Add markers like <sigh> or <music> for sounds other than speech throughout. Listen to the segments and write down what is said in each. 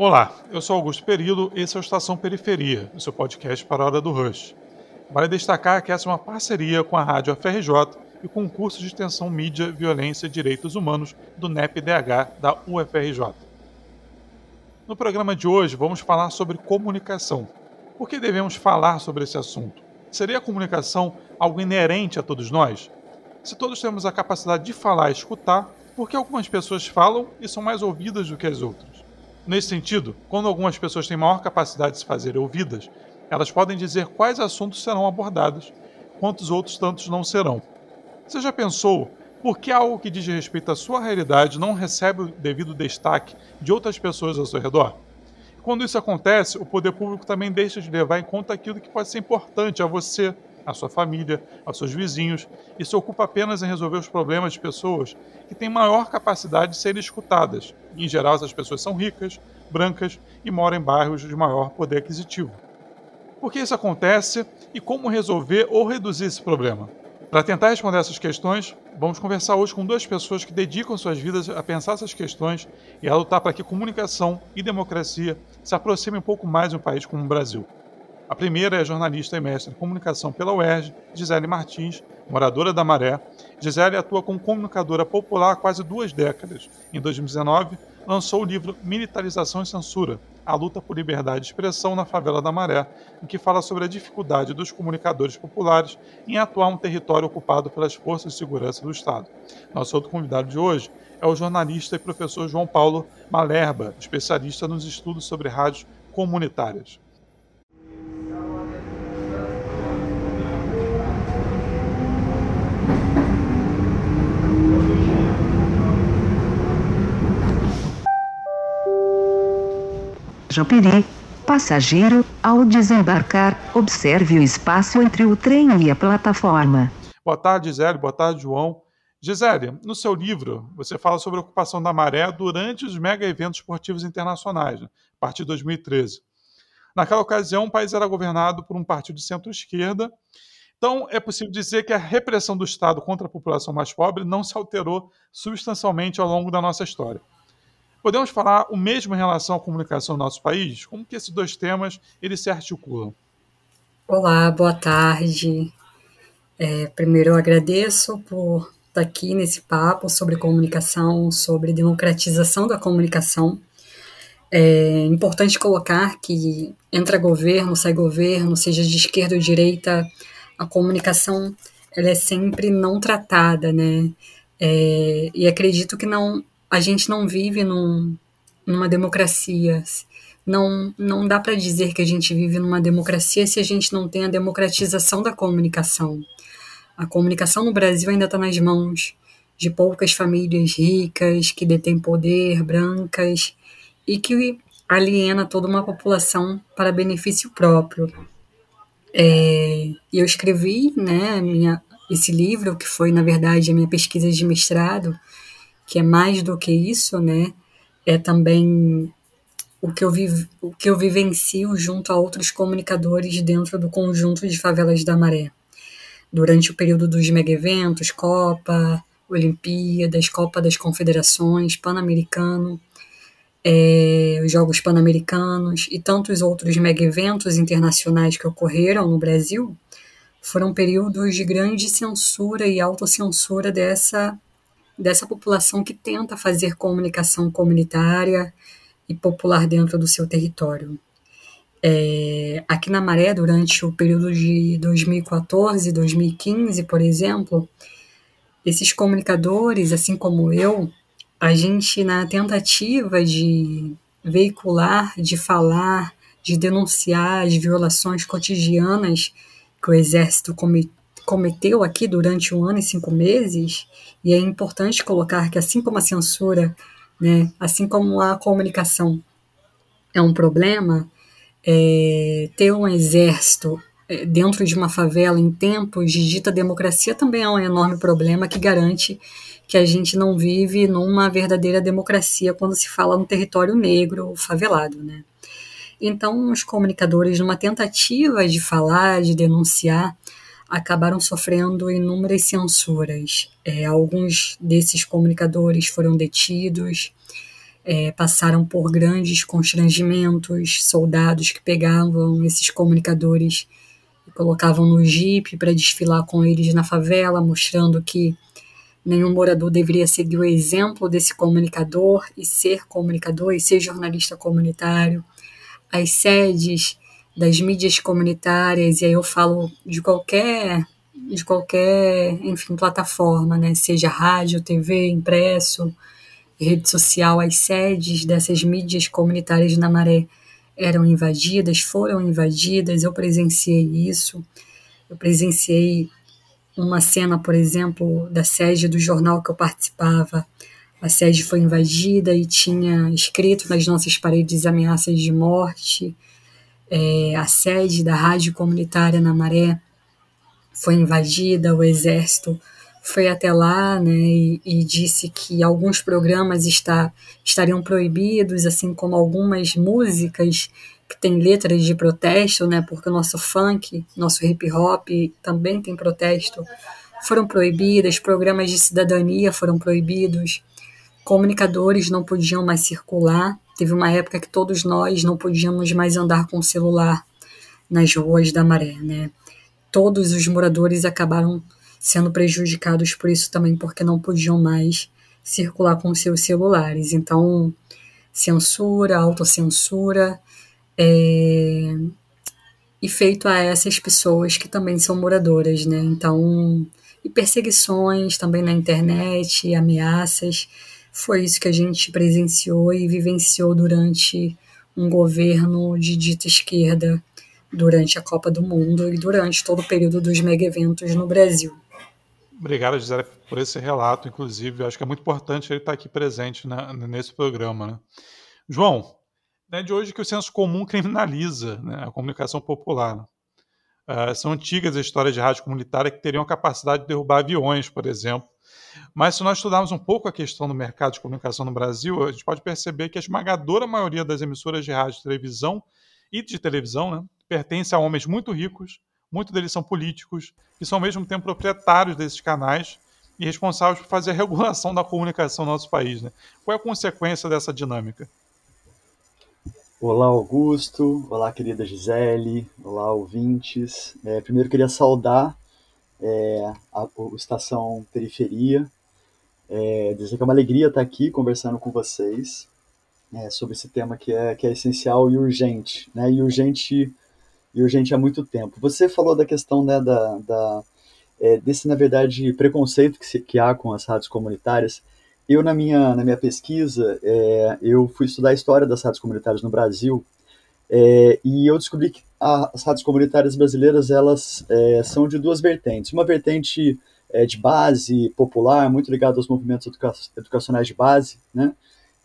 Olá, eu sou Augusto Perillo e esse é o Estação Periferia, o seu podcast para a Hora do Rush. Vale destacar que essa é uma parceria com a Rádio FRJ e com o curso de extensão Mídia, Violência e Direitos Humanos do NEP-DH da UFRJ. No programa de hoje vamos falar sobre comunicação. Por que devemos falar sobre esse assunto? Seria a comunicação algo inerente a todos nós? Se todos temos a capacidade de falar e escutar, por que algumas pessoas falam e são mais ouvidas do que as outras? Nesse sentido, quando algumas pessoas têm maior capacidade de se fazer ouvidas, elas podem dizer quais assuntos serão abordados, quantos outros tantos não serão. Você já pensou por que algo que diz respeito à sua realidade não recebe o devido destaque de outras pessoas ao seu redor? Quando isso acontece, o poder público também deixa de levar em conta aquilo que pode ser importante a você, à sua família, aos seus vizinhos, e se ocupa apenas em resolver os problemas de pessoas que têm maior capacidade de serem escutadas. Em geral, essas pessoas são ricas, brancas e moram em bairros de maior poder aquisitivo. Por que isso acontece e como resolver ou reduzir esse problema? Para tentar responder essas questões, vamos conversar hoje com duas pessoas que dedicam suas vidas a pensar essas questões e a lutar para que comunicação e democracia se aproximem um pouco mais de um país como o Brasil. A primeira é jornalista e mestre em comunicação pela UERJ, Gisele Martins, moradora da Maré. Gisele atua como comunicadora popular há quase duas décadas. Em 2019, lançou o livro Militarização e Censura, a luta por liberdade de expressão na favela da Maré, em que fala sobre a dificuldade dos comunicadores populares em atuar um território ocupado pelas forças de segurança do Estado. Nosso outro convidado de hoje é o jornalista e professor João Paulo Malerba, especialista nos estudos sobre rádios comunitárias. Japeri. Passageiro, ao desembarcar, observe o espaço entre o trem e a plataforma. Boa tarde, Gisele. Boa tarde, João. Gisele, no seu livro, você fala sobre a ocupação da maré durante os mega eventos esportivos internacionais, né, a partir de 2013. Naquela ocasião, o país era governado por um partido de centro-esquerda. Então, é possível dizer que a repressão do Estado contra a população mais pobre não se alterou substancialmente ao longo da nossa história. Podemos falar o mesmo em relação à comunicação no nosso país? Como que esses dois temas eles se articulam? Olá, boa tarde. É, primeiro eu agradeço por estar aqui nesse papo sobre comunicação, sobre democratização da comunicação. É importante colocar que entra governo, sai governo, seja de esquerda ou direita, a comunicação ela é sempre não tratada, né? É, e acredito que não a gente não vive num, numa democracia. Não, não dá para dizer que a gente vive numa democracia se a gente não tem a democratização da comunicação. A comunicação no Brasil ainda está nas mãos de poucas famílias ricas que detêm poder, brancas, e que aliena toda uma população para benefício próprio. É, eu escrevi né, minha, esse livro, que foi, na verdade, a minha pesquisa de mestrado, que é mais do que isso, né? É também o que eu, vive, o que eu vivencio junto a outros comunicadores dentro do conjunto de favelas da Maré. Durante o período dos mega-eventos, Copa, Olimpíadas, Copa das Confederações, Pan-Americano, é, os Jogos Pan-Americanos e tantos outros mega-eventos internacionais que ocorreram no Brasil, foram períodos de grande censura e autocensura dessa dessa população que tenta fazer comunicação comunitária e popular dentro do seu território. É, aqui na Maré, durante o período de 2014 2015, por exemplo, esses comunicadores, assim como eu, a gente, na tentativa de veicular, de falar, de denunciar as violações cotidianas que o Exército cometeu aqui durante um ano e cinco meses, e é importante colocar que, assim como a censura, né, assim como a comunicação é um problema, é, ter um exército é, dentro de uma favela em tempos de dita democracia também é um enorme problema que garante que a gente não vive numa verdadeira democracia quando se fala no território negro favelado, né? Então, os comunicadores, numa tentativa de falar, de denunciar, acabaram sofrendo inúmeras censuras. É, alguns desses comunicadores foram detidos, é, passaram por grandes constrangimentos, soldados que pegavam esses comunicadores e colocavam no jipe para desfilar com eles na favela, mostrando que nenhum morador deveria seguir o exemplo desse comunicador e ser comunicador e ser jornalista comunitário. As sedes das mídias comunitárias, e aí eu falo de qualquer de qualquer, enfim, plataforma, né, seja rádio, TV, impresso, rede social, as sedes dessas mídias comunitárias na Maré eram invadidas, foram invadidas, eu presenciei isso. Eu presenciei uma cena, por exemplo, da sede do jornal que eu participava. A sede foi invadida e tinha escrito nas nossas paredes ameaças de morte. É, a sede da rádio comunitária na Maré foi invadida, o exército foi até lá né, e, e, disse que alguns programas está, estariam proibidos, assim como algumas músicas que têm letras de protesto, né, porque o nosso funk, nosso hip hop também tem protesto, foram proibidas, programas de cidadania foram proibidos, comunicadores não podiam mais circular. Teve uma época que todos nós não podíamos mais andar com o celular nas ruas da Maré, né? Todos os moradores acabaram sendo prejudicados por isso também, porque não podiam mais circular com seus celulares. Então, censura, autocensura, é, e feito a essas pessoas que também são moradoras, né? Então, e perseguições também na internet, ameaças. Foi isso que a gente presenciou e vivenciou durante um governo de dita esquerda durante a Copa do Mundo e durante todo o período dos mega eventos no Brasil. Obrigado, Gisele, por esse relato, inclusive. Acho que é muito importante ele estar aqui presente na, nesse programa. Né? João, é de hoje que o senso comum criminaliza né, a comunicação popular. Uh, são antigas as histórias de rádio comunitária que teriam a capacidade de derrubar aviões, por exemplo. Mas se nós estudarmos um pouco a questão do mercado de comunicação no Brasil, a gente pode perceber que a esmagadora maioria das emissoras de rádio, de televisão e de televisão né, pertence a homens muito ricos, muitos deles são políticos, que são ao mesmo tempo proprietários desses canais e responsáveis por fazer a regulação da comunicação no nosso país. Né? Qual é a consequência dessa dinâmica? Olá, Augusto. Olá, querida Gisele. Olá, ouvintes. É, primeiro, queria saudar é, a, a, Estação Periferia. É, dizer que é uma alegria estar aqui conversando com vocês é, sobre esse tema que é, que é essencial e urgente. Né? E urgente e urgente há muito tempo. Você falou da questão né, da, da é, desse, na verdade, preconceito que, se, que há com as rádios comunitárias. Eu, na minha, na minha pesquisa, é, eu fui estudar a história das rádios comunitárias no Brasil é, e eu descobri que as rádios comunitárias brasileiras elas é, são de duas vertentes. Uma vertente é, de base popular, muito ligada aos movimentos educa educacionais de base, né,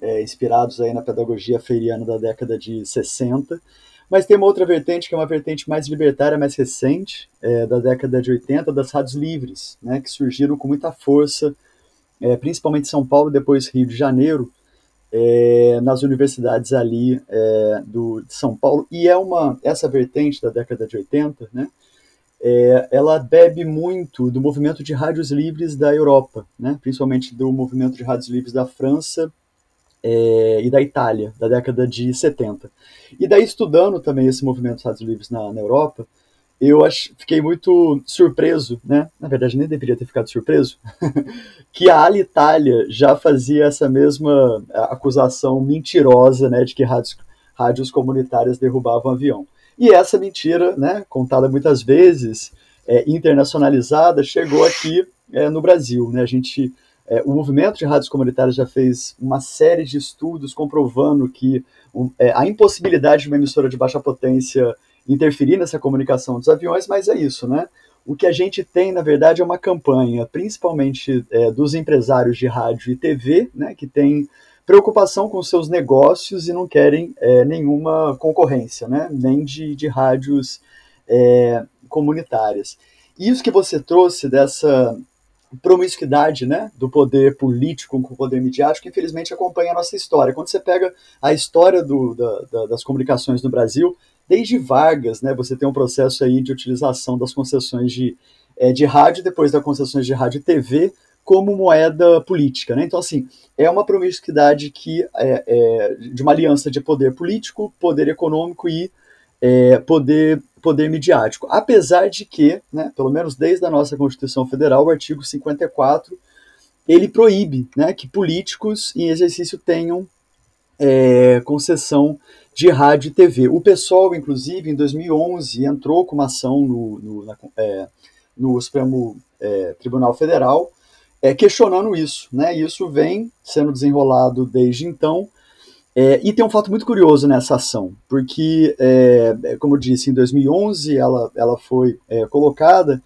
é, inspirados aí na pedagogia freiriana da década de 60, mas tem uma outra vertente, que é uma vertente mais libertária, mais recente, é, da década de 80, das rádios livres, né, que surgiram com muita força, é, principalmente em São Paulo depois Rio de Janeiro, é, nas universidades ali é, do, de São Paulo. E é uma essa vertente da década de 80, né, é, ela bebe muito do movimento de rádios livres da Europa, né, principalmente do movimento de rádios livres da França é, e da Itália, da década de 70. E daí, estudando também esse movimento dos Estados Livres na, na Europa, eu fiquei muito surpreso, né? Na verdade, nem deveria ter ficado surpreso, <laughs> que a Alitalia já fazia essa mesma acusação mentirosa, né, de que rádios, rádios comunitárias derrubavam avião. E essa mentira, né, contada muitas vezes, é, internacionalizada, chegou aqui é, no Brasil, né? A gente é, o movimento de rádios comunitárias já fez uma série de estudos comprovando que um, é, a impossibilidade de uma emissora de baixa potência interferir nessa comunicação dos aviões, mas é isso, né? O que a gente tem, na verdade, é uma campanha, principalmente é, dos empresários de rádio e TV, né, que tem preocupação com seus negócios e não querem é, nenhuma concorrência, né, nem de, de rádios é, comunitárias. Isso que você trouxe dessa promiscuidade né, do poder político com o poder midiático, infelizmente acompanha a nossa história. Quando você pega a história do, da, da, das comunicações no Brasil, desde Vargas, né, você tem um processo aí de utilização das concessões de, é, de rádio, depois das concessões de rádio e TV, como moeda política. Né? Então, assim, é uma promiscuidade que é, é de uma aliança de poder político, poder econômico e é, poder, poder midiático. Apesar de que, né, pelo menos desde a nossa Constituição Federal, o artigo 54, ele proíbe né, que políticos em exercício tenham é, concessão de rádio e TV. O pessoal, inclusive, em 2011, entrou com uma ação no, no, na, é, no Supremo é, Tribunal Federal é, questionando isso. Né? Isso vem sendo desenrolado desde então. É, e tem um fato muito curioso nessa ação, porque, é, como eu disse, em 2011 ela, ela foi colocada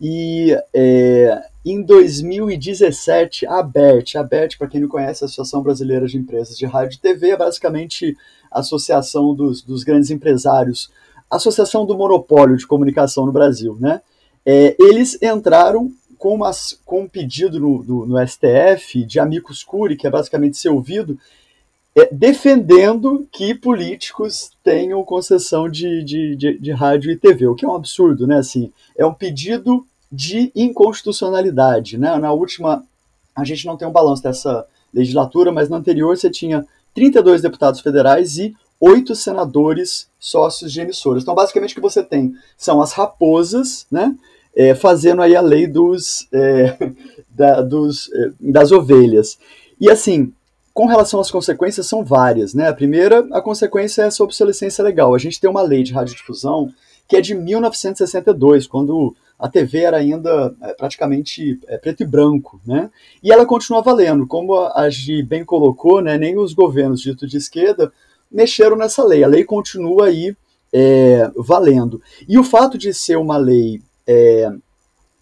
e é, em 2017 a ABERT, a ABERT, para quem não conhece, a Associação Brasileira de Empresas de Rádio e TV, é basicamente a associação dos, dos grandes empresários, associação do monopólio de comunicação no Brasil, né? É, eles entraram com, umas, com um pedido no, no, no, STF de amicus curi, que é basicamente ser ouvido, é, defendendo que políticos tenham concessão de, de, de, de, rádio e TV, o que é um absurdo, né? Assim, é um pedido de inconstitucionalidade, né? Na última, a gente não tem um balanço dessa legislatura, mas na anterior você tinha 32 deputados federais e oito senadores sócios de emissoras. Então, basicamente, o que você tem são as raposas, né? é, fazendo aí a lei dos, é, <laughs> da, dos, é, das ovelhas. E assim, com relação às consequências, são várias. Né? A primeira, a consequência é essa obsolescência legal. A gente tem uma lei de radiodifusão que é de 1962, quando a TV era ainda é, praticamente é, preto e branco, né? E ela continua valendo. Como a Gi bem colocou, né, nem os governos dito de esquerda mexeram nessa lei. A lei continua aí é, valendo. E o fato de ser uma lei é,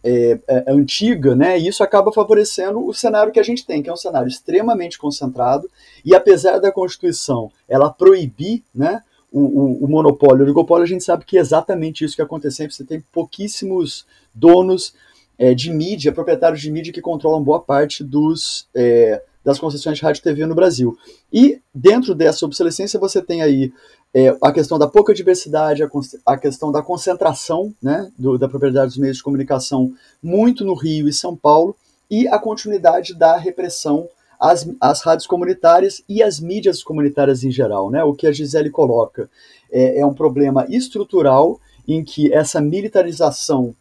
é, é, antiga, né, isso acaba favorecendo o cenário que a gente tem, que é um cenário extremamente concentrado, e apesar da Constituição ela proibir né, o, o, o monopólio, o oligopólio, a gente sabe que é exatamente isso que acontece, você tem pouquíssimos donos é, de mídia, proprietários de mídia que controlam boa parte dos, é, das concessões de rádio e TV no Brasil. E dentro dessa obsolescência você tem aí é, a questão da pouca diversidade, a, a questão da concentração né, do, da propriedade dos meios de comunicação muito no Rio e São Paulo, e a continuidade da repressão às, às rádios comunitárias e às mídias comunitárias em geral. Né? O que a Gisele coloca é, é um problema estrutural em que essa militarização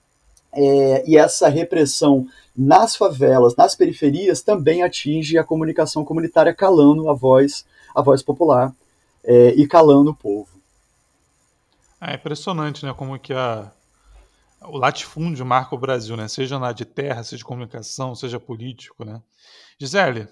é, e essa repressão nas favelas, nas periferias, também atinge a comunicação comunitária, calando a voz, a voz popular é, e calando o povo. É impressionante, né, como que a, o latifúndio marca o Brasil, né, seja na de terra, seja de comunicação, seja político, né. Gisele,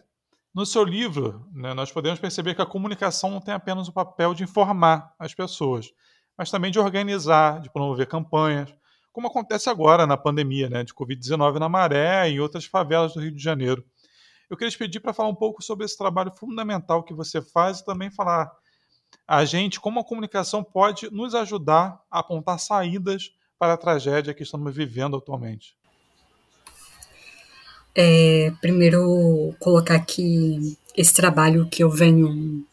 no seu livro, né, nós podemos perceber que a comunicação não tem apenas o papel de informar as pessoas, mas também de organizar, de promover campanhas, como acontece agora na pandemia né, de Covid-19 na Maré e em outras favelas do Rio de Janeiro. Eu queria te pedir para falar um pouco sobre esse trabalho fundamental que você faz e também falar a gente como a comunicação pode nos ajudar a apontar saídas para a tragédia que estamos vivendo atualmente. É, primeiro, colocar aqui esse trabalho que eu venho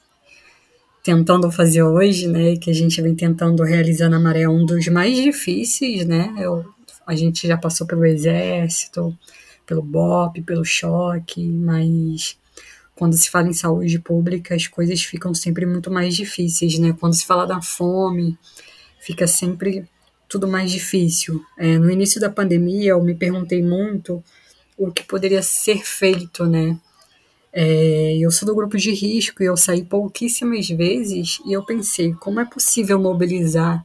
tentando fazer hoje, né, que a gente vem tentando realizar na Maré, é um dos mais difíceis, né, eu, a gente já passou pelo exército, pelo BOP, pelo choque, mas quando se fala em saúde pública, as coisas ficam sempre muito mais difíceis, né, quando se fala da fome, fica sempre tudo mais difícil. É, no início da pandemia, eu me perguntei muito o que poderia ser feito, né, é, eu sou do grupo de risco e eu saí pouquíssimas vezes e eu pensei como é possível mobilizar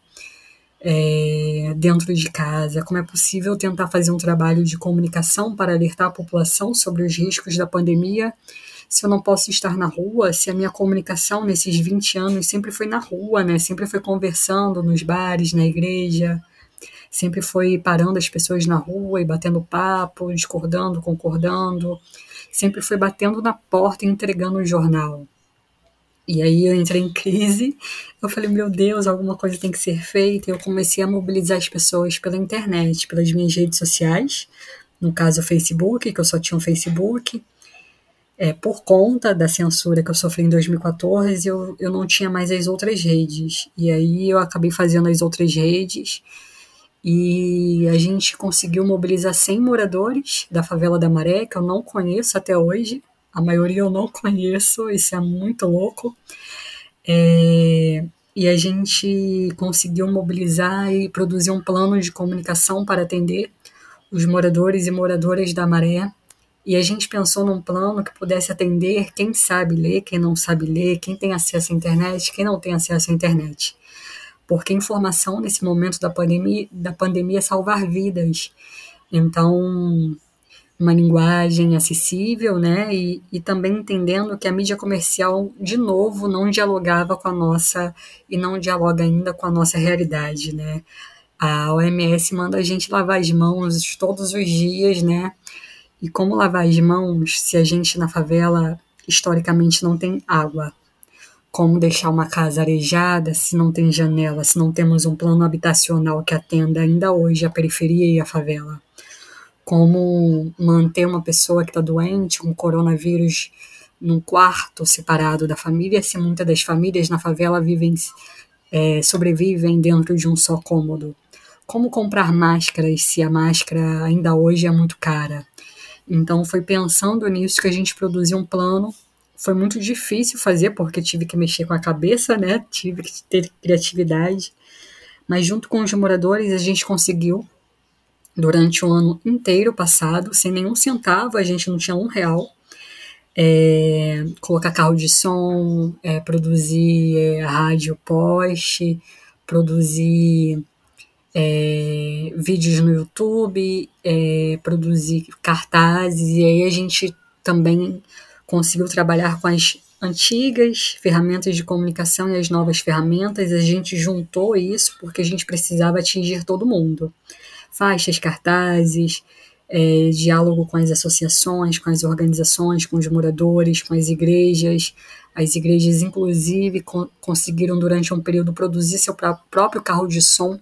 é, dentro de casa, como é possível tentar fazer um trabalho de comunicação para alertar a população sobre os riscos da pandemia? Se eu não posso estar na rua, se a minha comunicação nesses 20 anos sempre foi na rua, né? Sempre foi conversando nos bares, na igreja, sempre foi parando as pessoas na rua e batendo papo, discordando, concordando sempre foi batendo na porta e entregando o jornal. E aí eu entrei em crise, eu falei, meu Deus, alguma coisa tem que ser feita. E eu comecei a mobilizar as pessoas pela internet, pelas minhas redes sociais, no caso o Facebook, que eu só tinha um Facebook. É, por conta da censura que eu sofri em 2014, eu, eu não tinha mais as outras redes. E aí eu acabei fazendo as outras redes e a gente conseguiu mobilizar 100 moradores da favela da Maré, que eu não conheço até hoje, a maioria eu não <laughs> conheço, isso é muito louco. É, e a gente conseguiu mobilizar e produzir um plano de comunicação para atender os moradores e moradoras da Maré. E a gente pensou num plano que pudesse atender quem sabe ler, quem não sabe ler, quem tem acesso à internet, quem não tem acesso à internet. Porque informação nesse momento da pandemia, da pandemia é salvar vidas. Então, uma linguagem acessível, né? E, e também entendendo que a mídia comercial, de novo, não dialogava com a nossa e não dialoga ainda com a nossa realidade, né? A OMS manda a gente lavar as mãos todos os dias, né? E como lavar as mãos se a gente na favela historicamente não tem água? Como deixar uma casa arejada se não tem janela, se não temos um plano habitacional que atenda ainda hoje a periferia e a favela? como manter uma pessoa que está doente com coronavírus num quarto separado da família, se muitas das famílias na favela vivem, é, sobrevivem dentro de um só cômodo. Como comprar máscaras se a máscara ainda hoje é muito cara? Então foi pensando nisso que a gente produziu um plano. Foi muito difícil fazer porque tive que mexer com a cabeça, né? Tive que ter criatividade. Mas junto com os moradores a gente conseguiu durante o ano inteiro passado, sem nenhum centavo, a gente não tinha um real. É, colocar carro de som, é, produzir é, rádio post, produzir é, vídeos no YouTube, é, produzir cartazes, e aí a gente também conseguiu trabalhar com as antigas ferramentas de comunicação e as novas ferramentas, a gente juntou isso porque a gente precisava atingir todo mundo faixas, cartazes, é, diálogo com as associações, com as organizações, com os moradores, com as igrejas. As igrejas, inclusive, con conseguiram durante um período produzir seu próprio carro de som,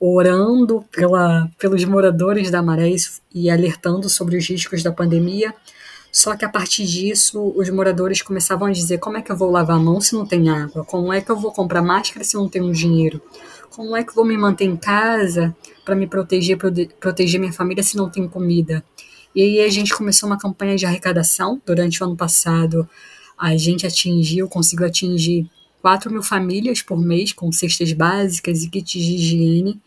orando pela, pelos moradores da Maré e alertando sobre os riscos da pandemia. Só que a partir disso, os moradores começavam a dizer: como é que eu vou lavar a mão se não tem água? Como é que eu vou comprar máscara se não tenho dinheiro? Como é que eu vou me manter em casa para me proteger, proteger minha família se não tem comida? E aí a gente começou uma campanha de arrecadação. Durante o ano passado, a gente atingiu, conseguiu atingir 4 mil famílias por mês com cestas básicas e kits de higiene.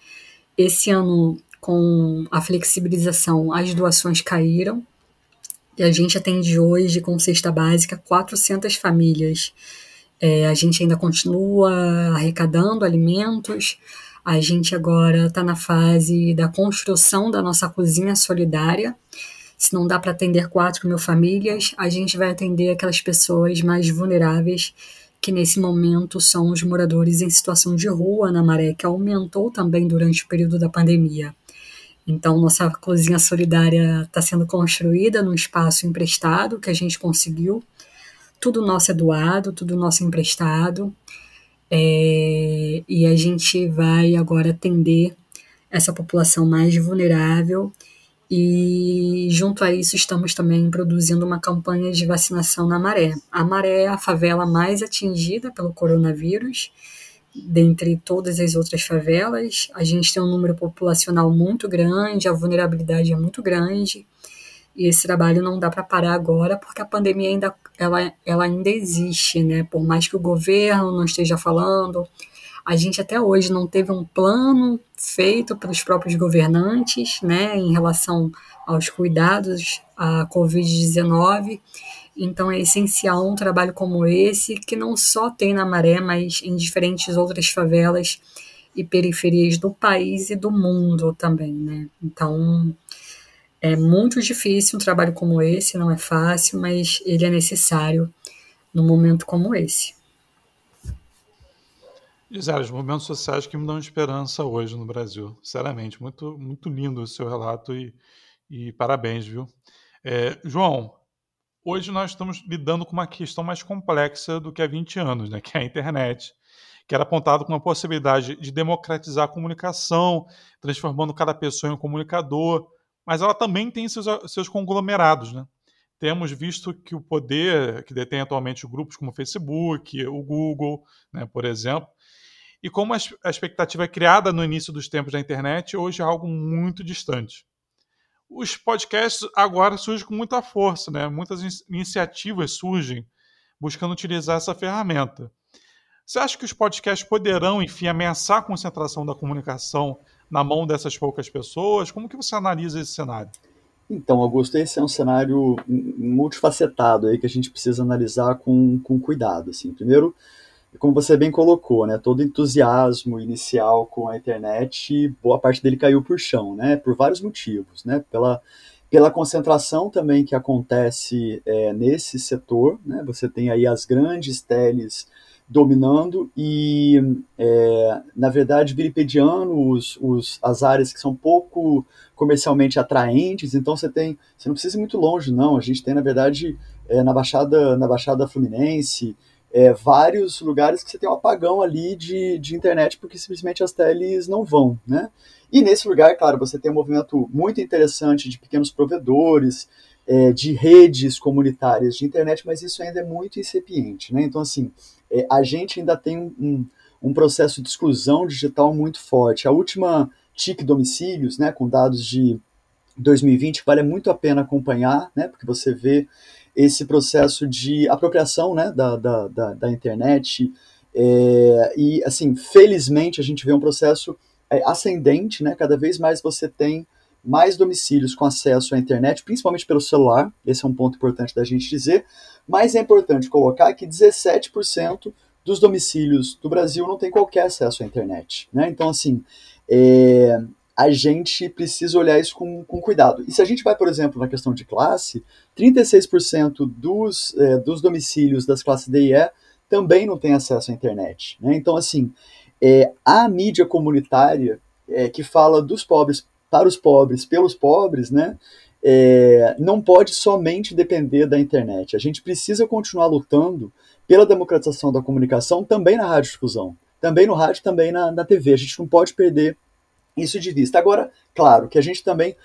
Esse ano, com a flexibilização, as doações caíram. E a gente atende hoje com cesta básica 400 famílias. É, a gente ainda continua arrecadando alimentos. A gente agora está na fase da construção da nossa cozinha solidária. Se não dá para atender 4 mil famílias, a gente vai atender aquelas pessoas mais vulneráveis, que nesse momento são os moradores em situação de rua na Maré, que aumentou também durante o período da pandemia. Então, nossa cozinha solidária está sendo construída num espaço emprestado que a gente conseguiu tudo nosso é doado, tudo nosso é emprestado. É, e a gente vai agora atender essa população mais vulnerável. E junto a isso, estamos também produzindo uma campanha de vacinação na Maré. A Maré é a favela mais atingida pelo coronavírus, dentre todas as outras favelas. A gente tem um número populacional muito grande, a vulnerabilidade é muito grande. E esse trabalho não dá para parar agora, porque a pandemia ainda, ela, ela ainda existe, né? Por mais que o governo não esteja falando, a gente até hoje não teve um plano feito pelos próprios governantes, né, em relação aos cuidados à Covid-19. Então é essencial um trabalho como esse, que não só tem na Maré, mas em diferentes outras favelas e periferias do país e do mundo também, né? Então, é muito difícil um trabalho como esse, não é fácil, mas ele é necessário num momento como esse. Gisele, os movimentos sociais que me dão esperança hoje no Brasil. Sinceramente, muito, muito lindo o seu relato e, e parabéns, viu? É, João, hoje nós estamos lidando com uma questão mais complexa do que há 20 anos, né, que é a internet, que era apontado como uma possibilidade de democratizar a comunicação, transformando cada pessoa em um comunicador, mas ela também tem seus, seus conglomerados. Né? Temos visto que o poder que detém atualmente grupos como o Facebook, o Google, né, por exemplo, e como a expectativa é criada no início dos tempos da internet, hoje é algo muito distante. Os podcasts agora surgem com muita força, né? muitas iniciativas surgem buscando utilizar essa ferramenta. Você acha que os podcasts poderão, enfim, ameaçar a concentração da comunicação na mão dessas poucas pessoas? Como que você analisa esse cenário? Então, Augusto, esse é um cenário multifacetado aí que a gente precisa analisar com, com cuidado. Assim. Primeiro, como você bem colocou, né, todo entusiasmo inicial com a internet, boa parte dele caiu por chão, né, por vários motivos, né, pela, pela concentração também que acontece é, nesse setor, né, você tem aí as grandes teles dominando e, é, na verdade, vilipediando os, os, as áreas que são pouco comercialmente atraentes. Então você tem, você não precisa ir muito longe, não. A gente tem, na verdade, é, na Baixada, na Baixada Fluminense, é, vários lugares que você tem um apagão ali de, de internet porque simplesmente as teles não vão, né? E nesse lugar, claro, você tem um movimento muito interessante de pequenos provedores, é, de redes comunitárias de internet, mas isso ainda é muito incipiente, né? Então, assim, é, a gente ainda tem um, um processo de exclusão digital muito forte. A última TIC domicílios, né, com dados de 2020, vale muito a pena acompanhar, né, porque você vê esse processo de apropriação né, da, da, da, da internet. É, e, assim, felizmente a gente vê um processo é, ascendente, né, cada vez mais você tem mais domicílios com acesso à internet, principalmente pelo celular, esse é um ponto importante da gente dizer, mas é importante colocar que 17% dos domicílios do Brasil não tem qualquer acesso à internet. Né? Então, assim, é, a gente precisa olhar isso com, com, cuidado. E se a gente vai, por exemplo, na questão de classe, 36% dos, é, dos domicílios das classes D e E também não tem acesso à internet. Né? Então, assim, é, a mídia comunitária é, que fala dos pobres para os pobres, pelos pobres, né? É, não pode somente depender da internet. A gente precisa continuar lutando pela democratização da comunicação também na radiodifusão, também no rádio, também na, na TV. A gente não pode perder isso de vista. Agora, claro que a gente também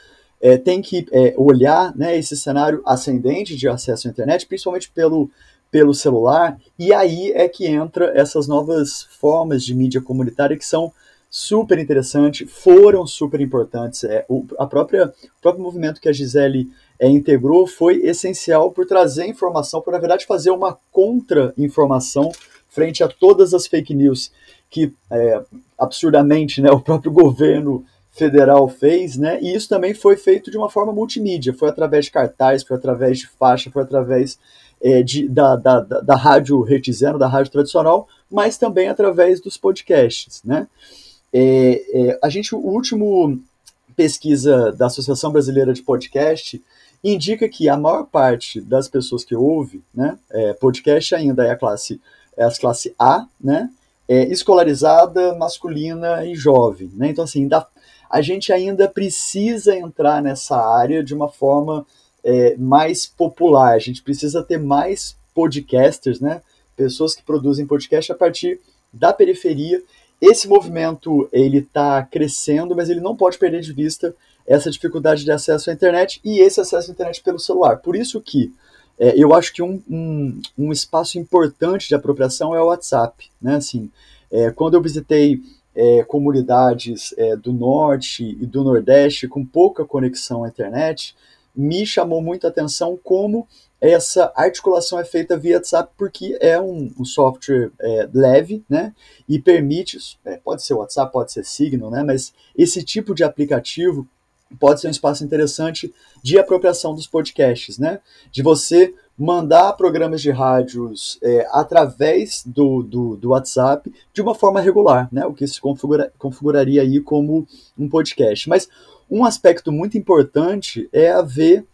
é, tem que é, olhar né, esse cenário ascendente de acesso à internet, principalmente pelo, pelo celular, e aí é que entra essas novas formas de mídia comunitária que são super interessante, foram super importantes. É, o, a própria, o próprio movimento que a Gisele é, integrou foi essencial por trazer informação, por na verdade fazer uma contra-informação frente a todas as fake news que é, absurdamente né, <laughs> o próprio governo federal fez, né? E isso também foi feito de uma forma multimídia, foi através de cartaz, foi através de faixa, foi através é, de, da, da, da, da rádio retizendo, da rádio tradicional, mas também através dos podcasts, né? É, é, a gente, o último pesquisa da Associação Brasileira de Podcast indica que a maior parte das pessoas que ouve, né, é, podcast ainda é a classe, é a classe A, né, é, escolarizada, masculina e jovem, né, então assim, ainda, a gente ainda precisa entrar nessa área de uma forma é, mais popular, a gente precisa ter mais podcasters, né, pessoas que produzem podcast a partir da periferia. Esse movimento ele está crescendo, mas ele não pode perder de vista essa dificuldade de acesso à internet e esse acesso à internet pelo celular. Por isso que é, eu acho que um, um, um, espaço importante de apropriação é o WhatsApp. Né? Assim, é, quando eu visitei é, comunidades é, do norte e do nordeste com pouca conexão à internet, me chamou muito atenção como essa articulação é feita via WhatsApp porque é um, um software é, leve, né? E permite, é, pode ser WhatsApp, pode ser Signal, né? Mas esse tipo de aplicativo pode ser um espaço interessante de apropriação dos podcasts, né? De você mandar programas de rádios é, através do, do, do, WhatsApp de uma forma regular, né? O que se configura, configuraria aí como um podcast. Mas um aspecto muito importante é haver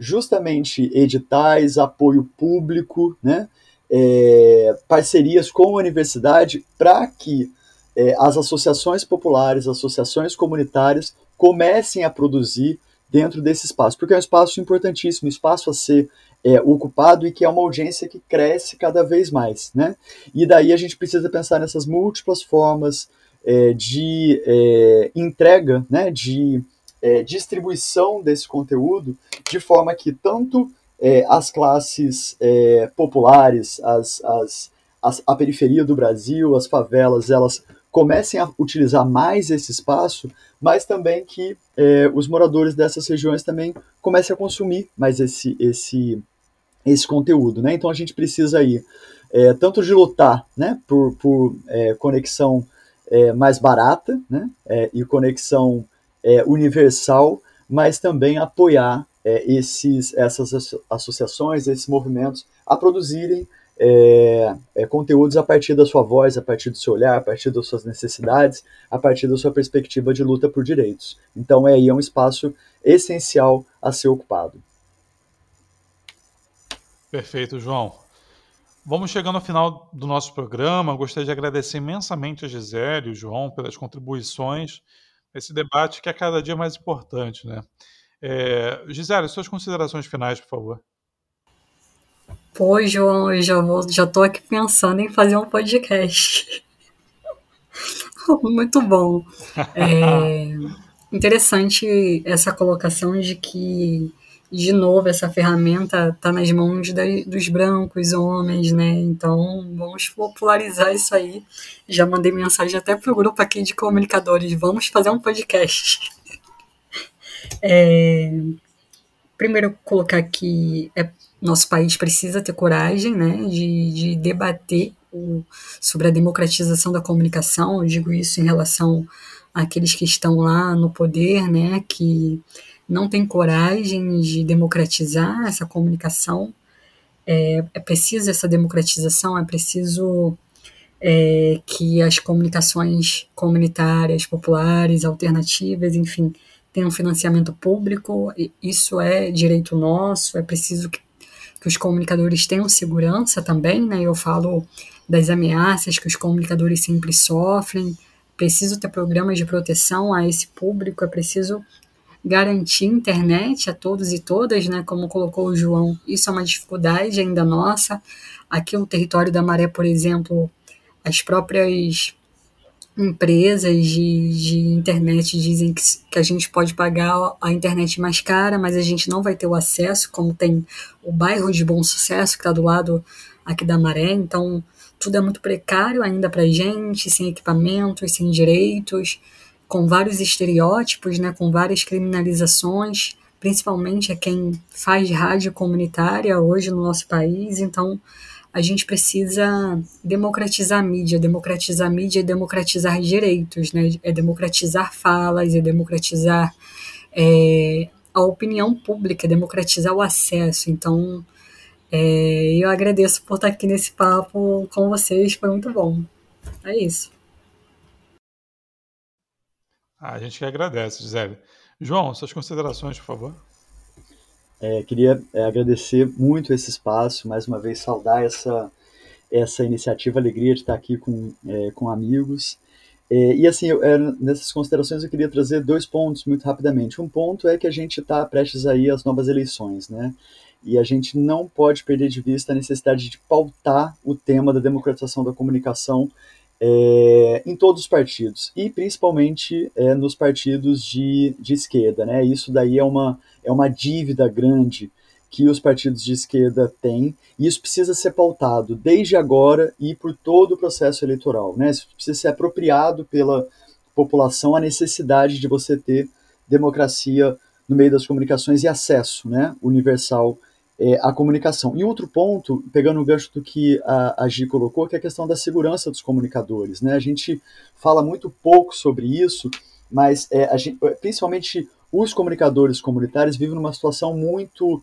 justamente editais, apoio público, né, é, parcerias com a universidade para que é, as associações populares, associações comunitárias comecem a produzir dentro desse espaço, porque é um espaço importantíssimo, um espaço a ser é, ocupado e que é uma audiência que cresce cada vez mais, né? E daí a gente precisa pensar nessas múltiplas formas é, de é, entrega, né, de é, distribuição desse conteúdo de forma que tanto é, as classes é, populares, as, as, as, a periferia do Brasil, as favelas, elas comecem a utilizar mais esse espaço, mas também que é, os moradores dessas regiões também comecem a consumir mais esse, esse, esse conteúdo. Né? Então a gente precisa aí é, tanto de lutar né, por, por é, conexão é, mais barata né, é, e conexão é, universal, mas também apoiar esses, essas associações, esses movimentos a produzirem é, é, conteúdos a partir da sua voz, a partir do seu olhar, a partir das suas necessidades, a partir da sua perspectiva de luta por direitos. Então, é, aí é um espaço essencial a ser ocupado. Perfeito, João. Vamos chegando ao final do nosso programa. Gostaria de agradecer imensamente a Gisele e o João pelas contribuições nesse debate que é cada dia mais importante. Né? É, Gisele, suas considerações finais, por favor. Pô, João, eu já, vou, já tô aqui pensando em fazer um podcast. <laughs> Muito bom. É <laughs> interessante essa colocação de que, de novo, essa ferramenta está nas mãos da, dos brancos homens, né? Então, vamos popularizar isso aí. Já mandei mensagem até pro grupo aqui de comunicadores. Vamos fazer um podcast. <laughs> É, primeiro, colocar que é nosso país precisa ter coragem né, de, de debater o, sobre a democratização da comunicação. Eu digo isso em relação àqueles que estão lá no poder, né, que não têm coragem de democratizar essa comunicação. É, é preciso essa democratização, é preciso é, que as comunicações comunitárias, populares, alternativas, enfim, tenham financiamento público. Isso é direito nosso, é preciso que que os comunicadores tenham segurança também, né? Eu falo das ameaças que os comunicadores sempre sofrem. Preciso ter programas de proteção a esse público, é preciso garantir internet a todos e todas, né? Como colocou o João, isso é uma dificuldade ainda nossa. Aqui no território da Maré, por exemplo, as próprias empresas de, de internet dizem que, que a gente pode pagar a internet mais cara, mas a gente não vai ter o acesso, como tem o bairro de Bom Sucesso, que está do lado aqui da Maré, então tudo é muito precário ainda para gente, sem equipamentos, sem direitos, com vários estereótipos, né, com várias criminalizações, principalmente a quem faz rádio comunitária hoje no nosso país, então a gente precisa democratizar a mídia. Democratizar a mídia é democratizar direitos, né? é democratizar falas, é democratizar é, a opinião pública, é democratizar o acesso. Então, é, eu agradeço por estar aqui nesse papo com vocês, foi muito bom. É isso. Ah, a gente que agradece, Gisele. João, suas considerações, por favor. É, queria é, agradecer muito esse espaço, mais uma vez saudar essa, essa iniciativa, alegria de estar aqui com, é, com amigos. É, e assim, eu, é, nessas considerações eu queria trazer dois pontos muito rapidamente. Um ponto é que a gente está prestes aí às novas eleições, né? E a gente não pode perder de vista a necessidade de pautar o tema da democratização da comunicação é, em todos os partidos, e principalmente é, nos partidos de, de esquerda. Né? Isso daí é uma, é uma dívida grande que os partidos de esquerda têm, e isso precisa ser pautado desde agora e por todo o processo eleitoral. Né? Isso precisa ser apropriado pela população a necessidade de você ter democracia no meio das comunicações e acesso né, universal é, à comunicação. E outro ponto, pegando o gancho do que a, a Gi colocou, que é a questão da segurança dos comunicadores. Né? A gente fala muito pouco sobre isso, mas é, gente, principalmente os comunicadores comunitários vivem numa situação muito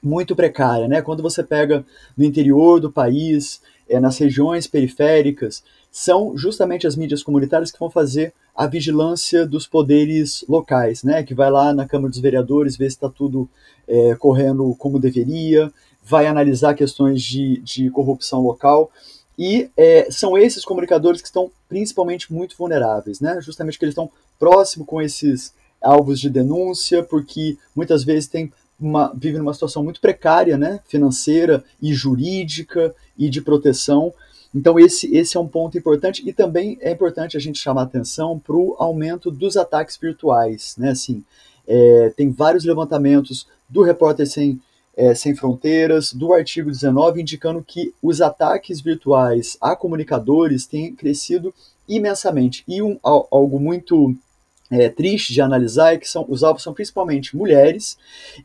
muito precária, né? Quando você pega no interior do país, é, nas regiões periféricas, são justamente as mídias comunitárias que vão fazer a vigilância dos poderes locais, né? Que vai lá na Câmara dos Vereadores ver se está tudo é, correndo como deveria, vai analisar questões de, de corrupção local. E é, são esses comunicadores que estão principalmente muito vulneráveis, né? Justamente que eles estão próximo com esses alvos de denúncia, porque muitas vezes tem uma, vive numa situação muito precária, né, financeira e jurídica e de proteção. Então esse, esse é um ponto importante e também é importante a gente chamar atenção para o aumento dos ataques virtuais, né, assim, é, tem vários levantamentos do Repórter Sem, é, Sem Fronteiras, do artigo 19, indicando que os ataques virtuais a comunicadores têm crescido imensamente. E um, algo muito é, triste de analisar é que são, os alvos são principalmente mulheres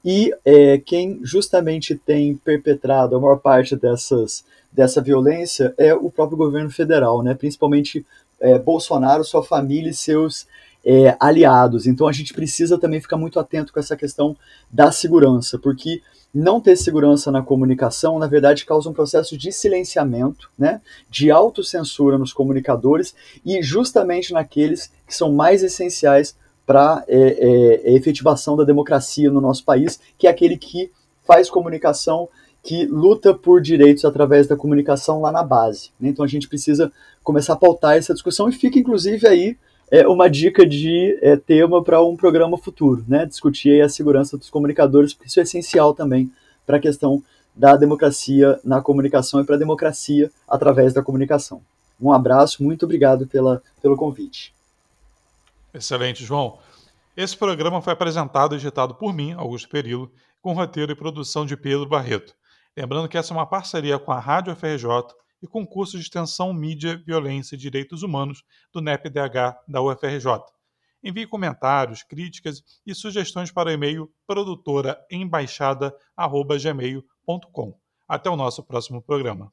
e é, quem justamente tem perpetrado a maior parte dessas, dessa violência é o próprio governo federal, né? principalmente é, Bolsonaro, sua família e seus é, aliados. Então a gente precisa também ficar muito atento com essa questão da segurança, porque não ter segurança na comunicação, na verdade, causa um processo de silenciamento, né, de autocensura nos comunicadores e justamente naqueles que são mais essenciais para é, é, a efetivação da democracia no nosso país, que é aquele que faz comunicação, que luta por direitos através da comunicação lá na base. Né? Então a gente precisa começar a pautar essa discussão e fica inclusive aí é uma dica de é, tema para um programa futuro, né? Discutir a segurança dos comunicadores, porque isso é essencial também para a questão da democracia na comunicação e para a democracia através da comunicação. Um abraço, muito obrigado pela, pelo convite. Excelente, João. Esse programa foi apresentado e editado por mim, Augusto Perillo, com roteiro e produção de Pedro Barreto. Lembrando que essa é uma parceria com a Rádio FRJ e com curso de extensão Mídia, Violência e Direitos Humanos do NEPDH da UFRJ. Envie comentários, críticas e sugestões para o e-mail produtoraembaixada.gmail.com. Até o nosso próximo programa.